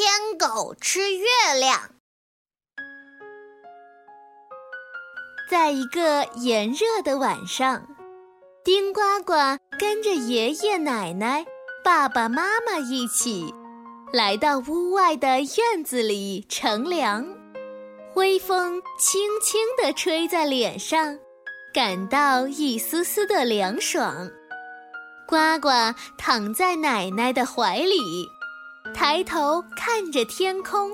天狗吃月亮。在一个炎热的晚上，丁呱呱跟着爷爷奶奶、爸爸妈妈一起，来到屋外的院子里乘凉。微风轻轻地吹在脸上，感到一丝丝的凉爽。呱呱躺在奶奶的怀里，抬头看着天空，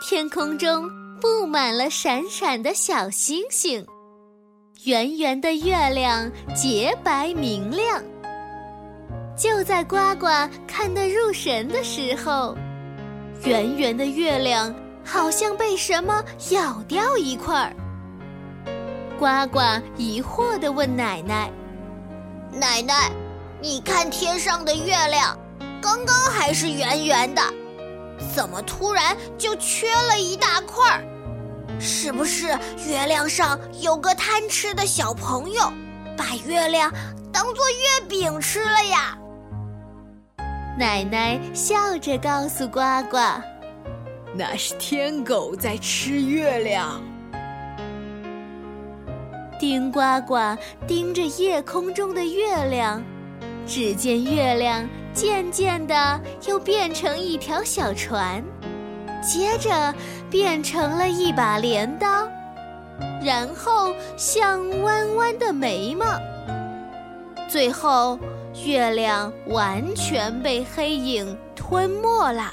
天空中布满了闪闪的小星星，圆圆的月亮洁白明亮。就在呱呱看得入神的时候，圆圆的月亮好像被什么咬掉一块儿。呱呱疑惑地问奶奶：“奶奶。”你看天上的月亮，刚刚还是圆圆的，怎么突然就缺了一大块儿？是不是月亮上有个贪吃的小朋友，把月亮当做月饼吃了呀？奶奶笑着告诉呱呱：“那是天狗在吃月亮。”丁呱呱盯着夜空中的月亮。只见月亮渐渐的又变成一条小船，接着变成了一把镰刀，然后像弯弯的眉毛，最后月亮完全被黑影吞没了。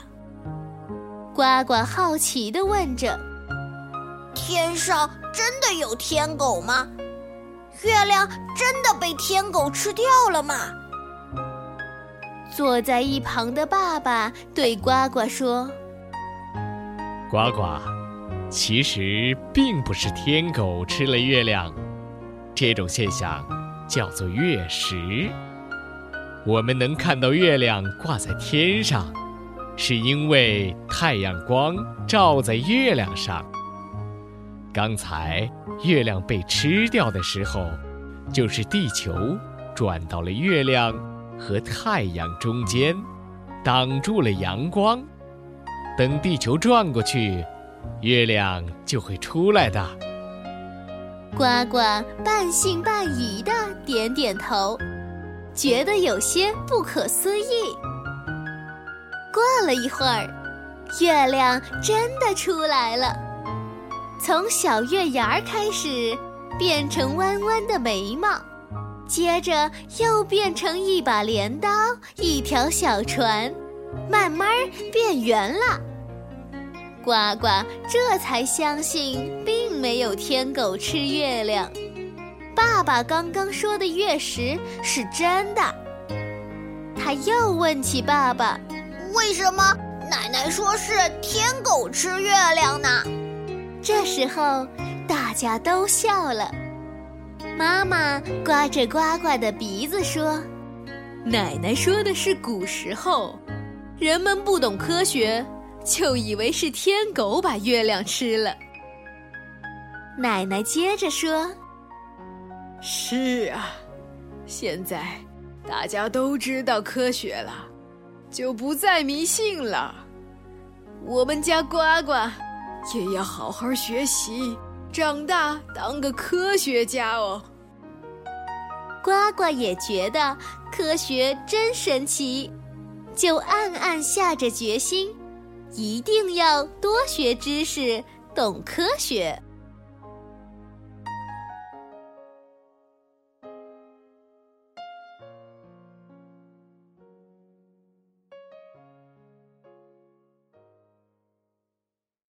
呱呱好奇地问着：“天上真的有天狗吗？月亮真的被天狗吃掉了吗？”坐在一旁的爸爸对呱呱说：“呱呱，其实并不是天狗吃了月亮，这种现象叫做月食。我们能看到月亮挂在天上，是因为太阳光照在月亮上。刚才月亮被吃掉的时候，就是地球转到了月亮。”和太阳中间，挡住了阳光。等地球转过去，月亮就会出来的。呱呱半信半疑的点点头，觉得有些不可思议。过了一会儿，月亮真的出来了，从小月牙开始，变成弯弯的眉毛。接着又变成一把镰刀，一条小船，慢慢变圆了。呱呱这才相信，并没有天狗吃月亮。爸爸刚刚说的月食是真的。他又问起爸爸：“为什么奶奶说是天狗吃月亮呢？”这时候，大家都笑了。妈妈刮着呱呱的鼻子说：“奶奶说的是古时候，人们不懂科学，就以为是天狗把月亮吃了。”奶奶接着说：“是啊，现在大家都知道科学了，就不再迷信了。我们家呱呱也要好好学习，长大当个科学家哦。”呱呱也觉得科学真神奇，就暗暗下着决心，一定要多学知识，懂科学。